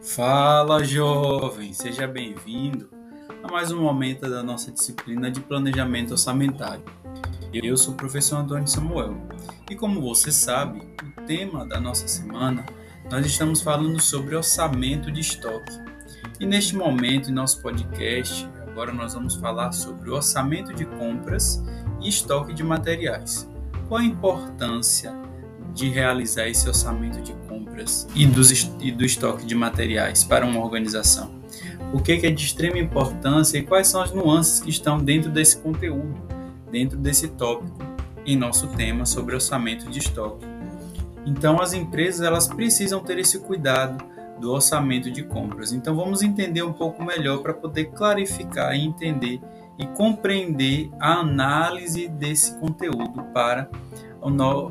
Fala, jovem! Seja bem-vindo a mais um momento da nossa disciplina de planejamento orçamentário. Eu sou o professor Antônio Samuel e, como você sabe, o tema da nossa semana nós estamos falando sobre orçamento de estoque. E neste momento, em nosso podcast, agora nós vamos falar sobre o orçamento de compras e estoque de materiais. Qual a importância de realizar esse orçamento de compras e, do estoque de materiais para uma organização? O que é de extrema importância e quais são as nuances que estão dentro desse conteúdo, dentro desse tópico em nosso tema sobre orçamento de estoque? Então, as empresas elas precisam ter esse cuidado do orçamento de compras. Então, vamos entender um pouco melhor para poder clarificar e entender e compreender a análise desse conteúdo para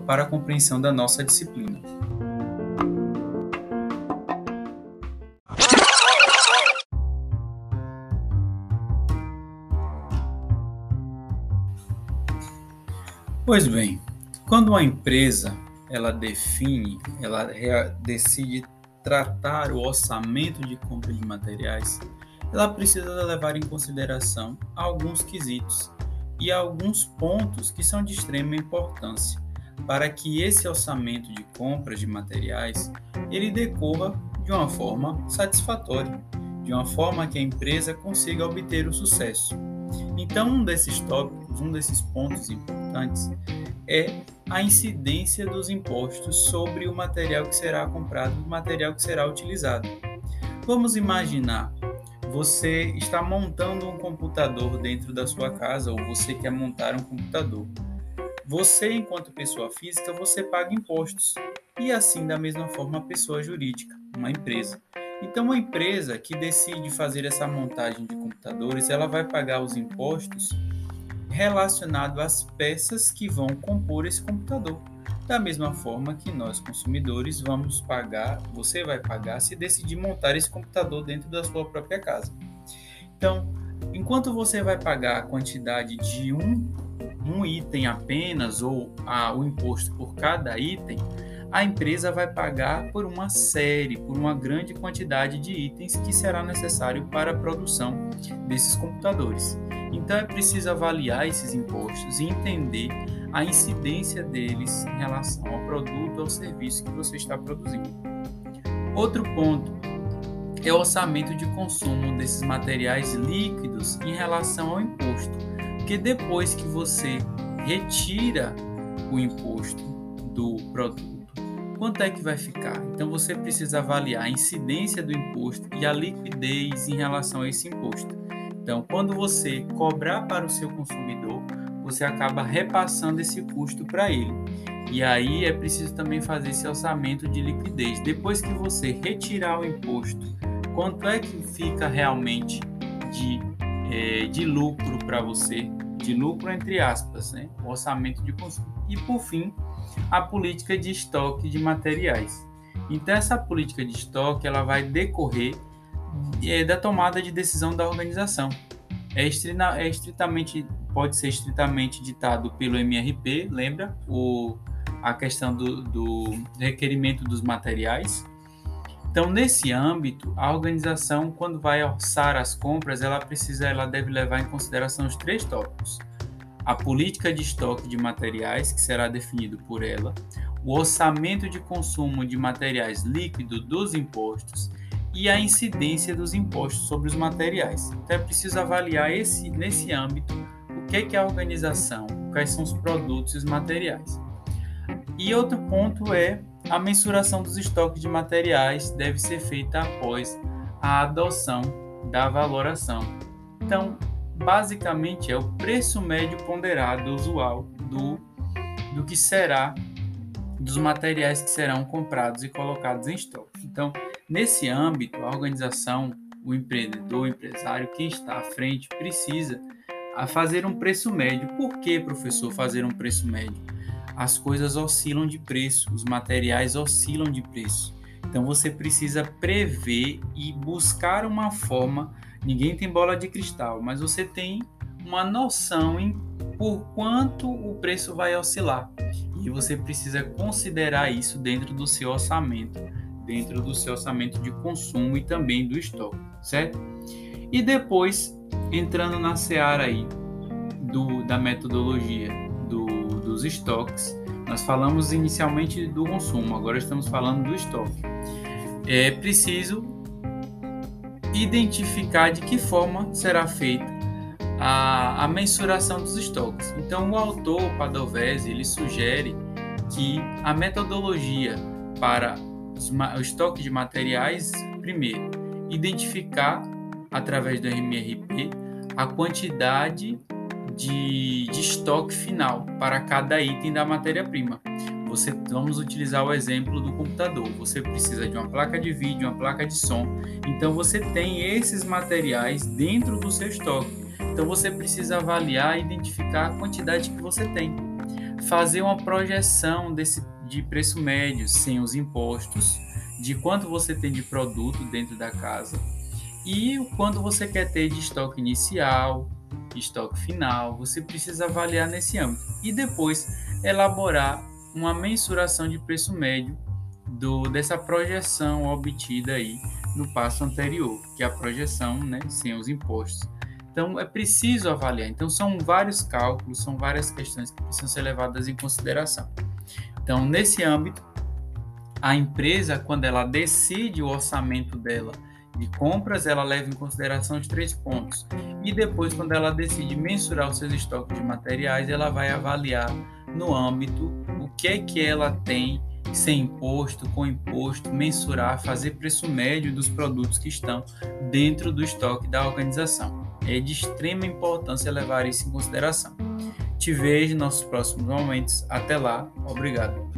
para a compreensão da nossa disciplina. Pois bem, quando uma empresa ela define, ela decide tratar o orçamento de compra de materiais, ela precisa levar em consideração alguns quesitos e alguns pontos que são de extrema importância para que esse orçamento de compras de materiais ele decorra de uma forma satisfatória, de uma forma que a empresa consiga obter o sucesso. Então, um desses tópicos, um desses pontos importantes é a incidência dos impostos sobre o material que será comprado, o material que será utilizado. Vamos imaginar você está montando um computador dentro da sua casa ou você quer montar um computador. Você, enquanto pessoa física, você paga impostos e assim da mesma forma a pessoa jurídica, uma empresa. Então, uma empresa que decide fazer essa montagem de computadores, ela vai pagar os impostos relacionados às peças que vão compor esse computador. Da mesma forma que nós consumidores vamos pagar, você vai pagar se decidir montar esse computador dentro da sua própria casa. Então, enquanto você vai pagar a quantidade de um, um item apenas ou a, o imposto por cada item, a empresa vai pagar por uma série, por uma grande quantidade de itens que será necessário para a produção desses computadores. Então é preciso avaliar esses impostos e entender a incidência deles em relação ao produto ou serviço que você está produzindo. Outro ponto é o orçamento de consumo desses materiais líquidos em relação ao imposto, porque depois que você retira o imposto do produto, quanto é que vai ficar? Então você precisa avaliar a incidência do imposto e a liquidez em relação a esse imposto. Então, quando você cobrar para o seu consumidor, você acaba repassando esse custo para ele. E aí é preciso também fazer esse orçamento de liquidez. Depois que você retirar o imposto, quanto é que fica realmente de, é, de lucro para você? De lucro entre aspas, né? o orçamento de consumo. E por fim, a política de estoque de materiais. Então essa política de estoque ela vai decorrer é, da tomada de decisão da organização. É, é estritamente pode ser estritamente ditado pelo MRP, lembra? O, a questão do, do requerimento dos materiais. Então, nesse âmbito, a organização, quando vai orçar as compras, ela precisa, ela deve levar em consideração os três tópicos: a política de estoque de materiais, que será definido por ela, o orçamento de consumo de materiais líquidos dos impostos e a incidência dos impostos sobre os materiais. Então, é preciso avaliar esse, nesse âmbito é, que é a organização, quais são os produtos e os materiais. E outro ponto é a mensuração dos estoques de materiais deve ser feita após a adoção da valoração. Então, basicamente é o preço médio ponderado usual do, do que será dos materiais que serão comprados e colocados em estoque. Então, nesse âmbito, a organização, o empreendedor, o empresário, quem está à frente, precisa a fazer um preço médio. Por que, professor, fazer um preço médio? As coisas oscilam de preço, os materiais oscilam de preço. Então você precisa prever e buscar uma forma. Ninguém tem bola de cristal, mas você tem uma noção em por quanto o preço vai oscilar. E você precisa considerar isso dentro do seu orçamento, dentro do seu orçamento de consumo e também do estoque, certo? E depois, entrando na seara aí do, da metodologia do, dos estoques, nós falamos inicialmente do consumo, agora estamos falando do estoque. É preciso identificar de que forma será feita a, a mensuração dos estoques. Então, o autor Padovese ele sugere que a metodologia para o estoque de materiais, primeiro, identificar através do MRP a quantidade de, de estoque final para cada item da matéria-prima. Você vamos utilizar o exemplo do computador. Você precisa de uma placa de vídeo, uma placa de som. Então você tem esses materiais dentro do seu estoque. Então você precisa avaliar e identificar a quantidade que você tem. Fazer uma projeção desse de preço médio sem os impostos, de quanto você tem de produto dentro da casa e o quanto você quer ter de estoque inicial, estoque final, você precisa avaliar nesse âmbito e depois elaborar uma mensuração de preço médio do, dessa projeção obtida aí no passo anterior, que é a projeção né, sem os impostos. Então é preciso avaliar. Então são vários cálculos, são várias questões que precisam ser levadas em consideração. Então nesse âmbito, a empresa quando ela decide o orçamento dela de compras, ela leva em consideração os três pontos. E depois, quando ela decide mensurar os seus estoques de materiais, ela vai avaliar no âmbito o que é que ela tem sem imposto, com imposto, mensurar, fazer preço médio dos produtos que estão dentro do estoque da organização. É de extrema importância levar isso em consideração. Te vejo nos nossos próximos momentos. Até lá. Obrigado.